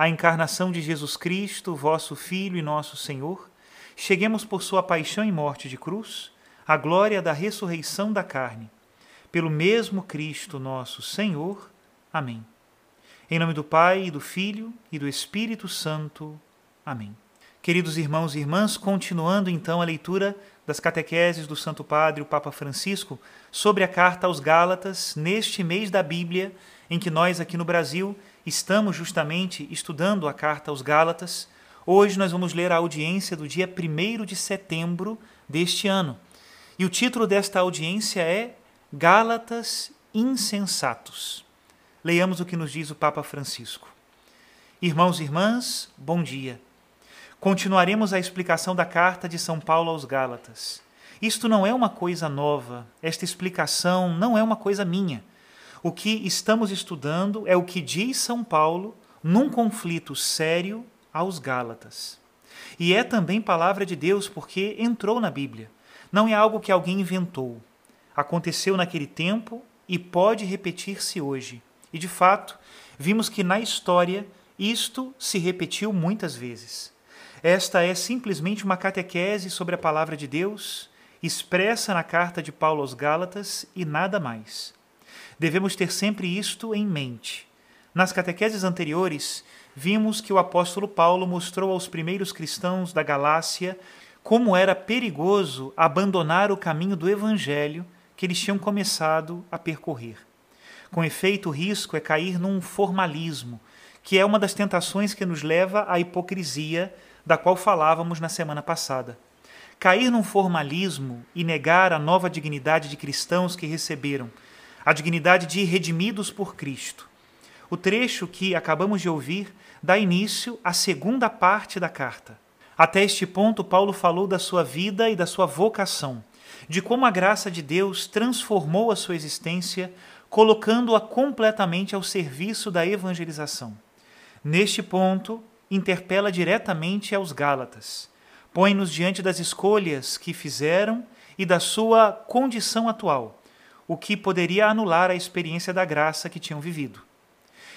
a encarnação de Jesus Cristo, vosso Filho e nosso Senhor, cheguemos por sua paixão e morte de cruz à glória da ressurreição da carne. Pelo mesmo Cristo nosso Senhor. Amém. Em nome do Pai, e do Filho e do Espírito Santo. Amém. Queridos irmãos e irmãs, continuando então a leitura das catequeses do Santo Padre, o Papa Francisco, sobre a carta aos Gálatas, neste mês da Bíblia, em que nós aqui no Brasil Estamos justamente estudando a carta aos Gálatas. Hoje nós vamos ler a audiência do dia 1 de setembro deste ano. E o título desta audiência é Gálatas Insensatos. Leiamos o que nos diz o Papa Francisco. Irmãos e irmãs, bom dia. Continuaremos a explicação da carta de São Paulo aos Gálatas. Isto não é uma coisa nova, esta explicação não é uma coisa minha. O que estamos estudando é o que diz São Paulo num conflito sério aos Gálatas. E é também palavra de Deus porque entrou na Bíblia. Não é algo que alguém inventou. Aconteceu naquele tempo e pode repetir-se hoje. E de fato, vimos que na história isto se repetiu muitas vezes. Esta é simplesmente uma catequese sobre a palavra de Deus, expressa na carta de Paulo aos Gálatas e nada mais. Devemos ter sempre isto em mente. Nas catequeses anteriores, vimos que o apóstolo Paulo mostrou aos primeiros cristãos da Galácia como era perigoso abandonar o caminho do evangelho que eles tinham começado a percorrer. Com efeito, o risco é cair num formalismo, que é uma das tentações que nos leva à hipocrisia da qual falávamos na semana passada. Cair num formalismo e negar a nova dignidade de cristãos que receberam a dignidade de redimidos por Cristo. O trecho que acabamos de ouvir dá início à segunda parte da carta. Até este ponto, Paulo falou da sua vida e da sua vocação, de como a graça de Deus transformou a sua existência, colocando-a completamente ao serviço da evangelização. Neste ponto, interpela diretamente aos Gálatas, põe-nos diante das escolhas que fizeram e da sua condição atual o que poderia anular a experiência da graça que tinham vivido.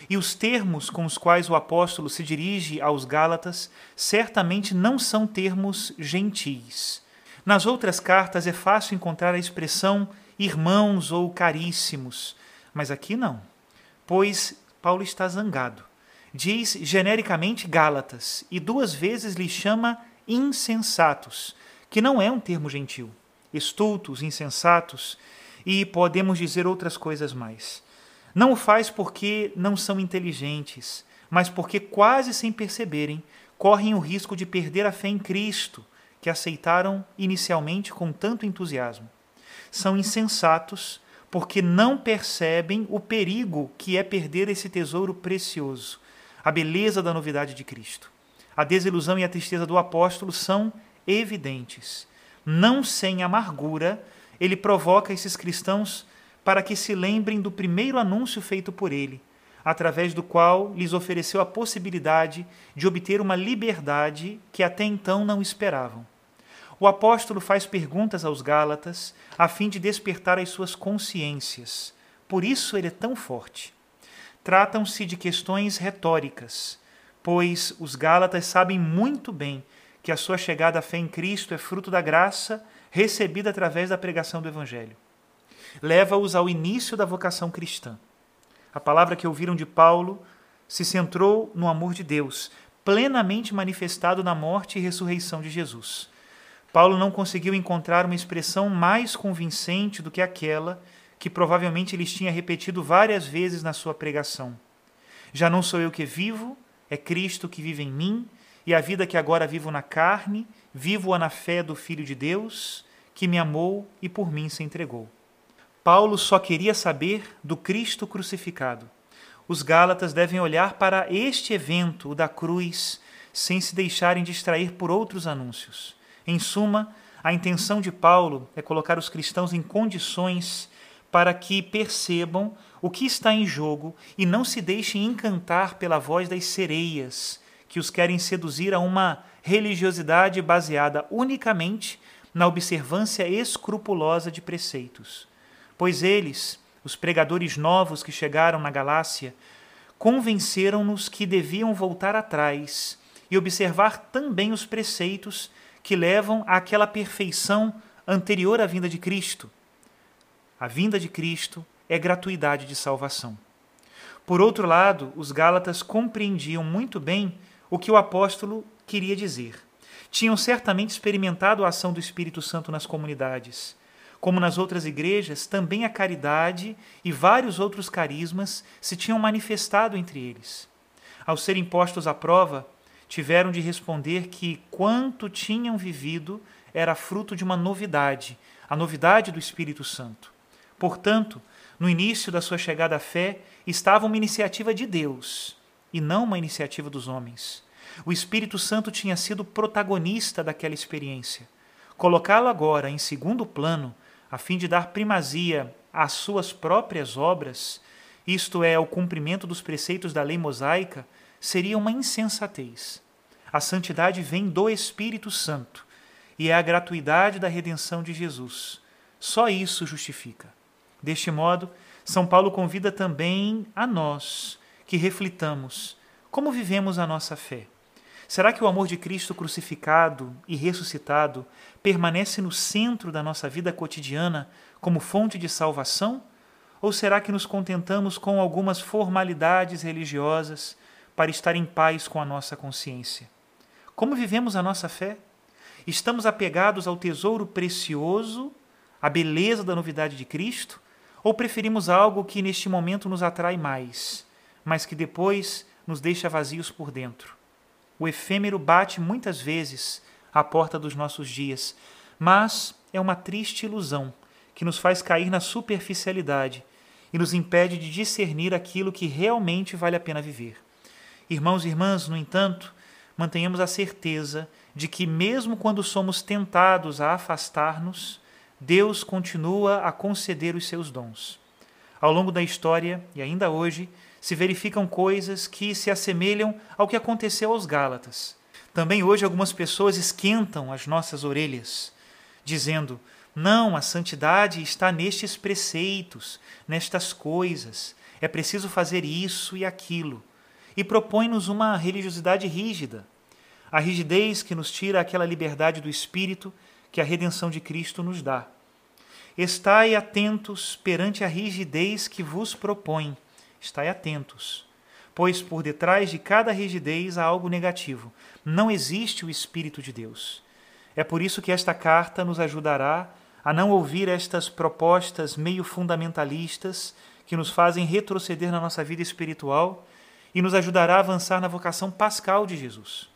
E os termos com os quais o apóstolo se dirige aos Gálatas certamente não são termos gentis. Nas outras cartas é fácil encontrar a expressão irmãos ou caríssimos, mas aqui não, pois Paulo está zangado. Diz genericamente Gálatas e duas vezes lhe chama insensatos, que não é um termo gentil. Estultos, insensatos, e podemos dizer outras coisas mais. Não o faz porque não são inteligentes, mas porque, quase sem perceberem, correm o risco de perder a fé em Cristo, que aceitaram inicialmente com tanto entusiasmo. São insensatos porque não percebem o perigo que é perder esse tesouro precioso, a beleza da novidade de Cristo. A desilusão e a tristeza do apóstolo são evidentes. Não sem amargura, ele provoca esses cristãos para que se lembrem do primeiro anúncio feito por ele, através do qual lhes ofereceu a possibilidade de obter uma liberdade que até então não esperavam. O apóstolo faz perguntas aos Gálatas a fim de despertar as suas consciências. Por isso ele é tão forte. Tratam-se de questões retóricas, pois os Gálatas sabem muito bem que a sua chegada à fé em Cristo é fruto da graça recebida através da pregação do Evangelho. Leva-os ao início da vocação cristã. A palavra que ouviram de Paulo se centrou no amor de Deus, plenamente manifestado na morte e ressurreição de Jesus. Paulo não conseguiu encontrar uma expressão mais convincente do que aquela que provavelmente lhes tinha repetido várias vezes na sua pregação. Já não sou eu que vivo, é Cristo que vive em mim, e a vida que agora vivo na carne, vivo-a na fé do Filho de Deus, que me amou e por mim se entregou. Paulo só queria saber do Cristo crucificado. Os Gálatas devem olhar para este evento, o da cruz, sem se deixarem distrair por outros anúncios. Em suma, a intenção de Paulo é colocar os cristãos em condições para que percebam o que está em jogo e não se deixem encantar pela voz das sereias que os querem seduzir a uma religiosidade baseada unicamente na observância escrupulosa de preceitos. Pois eles, os pregadores novos que chegaram na Galácia, convenceram-nos que deviam voltar atrás e observar também os preceitos que levam àquela perfeição anterior à vinda de Cristo. A vinda de Cristo é gratuidade de salvação. Por outro lado, os Gálatas compreendiam muito bem o que o apóstolo queria dizer. Tinham certamente experimentado a ação do Espírito Santo nas comunidades. Como nas outras igrejas, também a caridade e vários outros carismas se tinham manifestado entre eles. Ao serem postos à prova, tiveram de responder que quanto tinham vivido era fruto de uma novidade, a novidade do Espírito Santo. Portanto, no início da sua chegada à fé, estava uma iniciativa de Deus e não uma iniciativa dos homens. O Espírito Santo tinha sido protagonista daquela experiência. Colocá-lo agora em segundo plano, a fim de dar primazia às suas próprias obras, isto é, ao cumprimento dos preceitos da lei mosaica, seria uma insensatez. A santidade vem do Espírito Santo e é a gratuidade da redenção de Jesus. Só isso justifica. Deste modo, São Paulo convida também a nós que reflitamos como vivemos a nossa fé. Será que o amor de Cristo crucificado e ressuscitado permanece no centro da nossa vida cotidiana como fonte de salvação? Ou será que nos contentamos com algumas formalidades religiosas para estar em paz com a nossa consciência? Como vivemos a nossa fé? Estamos apegados ao tesouro precioso, à beleza da novidade de Cristo? Ou preferimos algo que neste momento nos atrai mais, mas que depois nos deixa vazios por dentro. O efêmero bate muitas vezes à porta dos nossos dias, mas é uma triste ilusão que nos faz cair na superficialidade e nos impede de discernir aquilo que realmente vale a pena viver. Irmãos e irmãs, no entanto, mantenhamos a certeza de que, mesmo quando somos tentados a afastar-nos, Deus continua a conceder os seus dons. Ao longo da história, e ainda hoje, se verificam coisas que se assemelham ao que aconteceu aos Gálatas. Também hoje algumas pessoas esquentam as nossas orelhas, dizendo: não, a santidade está nestes preceitos, nestas coisas, é preciso fazer isso e aquilo. E propõe-nos uma religiosidade rígida, a rigidez que nos tira aquela liberdade do espírito que a redenção de Cristo nos dá. Estai atentos perante a rigidez que vos propõe, Estai atentos, pois por detrás de cada rigidez há algo negativo. Não existe o Espírito de Deus. É por isso que esta carta nos ajudará a não ouvir estas propostas meio fundamentalistas que nos fazem retroceder na nossa vida espiritual e nos ajudará a avançar na vocação pascal de Jesus.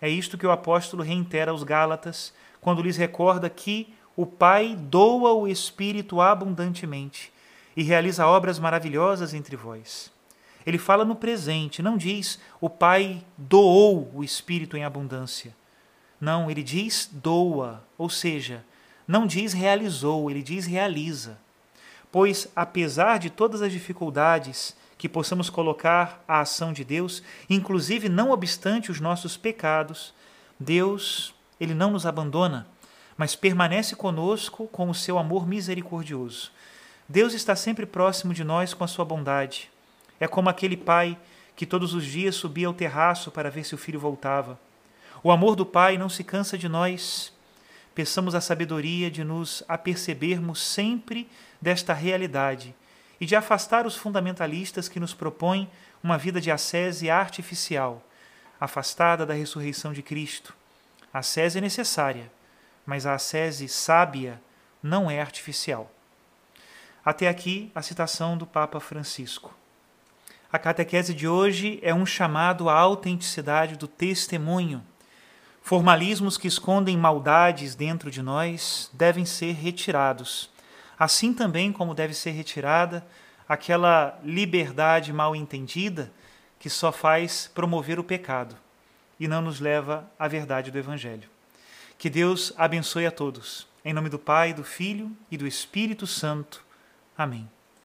É isto que o apóstolo reitera aos Gálatas quando lhes recorda que o Pai doa o Espírito abundantemente e realiza obras maravilhosas entre vós. Ele fala no presente, não diz o Pai doou o Espírito em abundância. Não, ele diz doa, ou seja, não diz realizou, ele diz realiza. Pois, apesar de todas as dificuldades que possamos colocar a ação de Deus, inclusive não obstante os nossos pecados, Deus, ele não nos abandona, mas permanece conosco com o seu amor misericordioso. Deus está sempre próximo de nós com a sua bondade. É como aquele pai que todos os dias subia ao terraço para ver se o filho voltava. O amor do Pai não se cansa de nós. Peçamos a sabedoria de nos apercebermos sempre desta realidade e de afastar os fundamentalistas que nos propõem uma vida de ascese artificial, afastada da ressurreição de Cristo. A ascese é necessária, mas a ascese sábia não é artificial. Até aqui a citação do Papa Francisco. A catequese de hoje é um chamado à autenticidade do testemunho. Formalismos que escondem maldades dentro de nós devem ser retirados, assim também como deve ser retirada aquela liberdade mal entendida que só faz promover o pecado e não nos leva à verdade do Evangelho. Que Deus abençoe a todos. Em nome do Pai, do Filho e do Espírito Santo. Amém.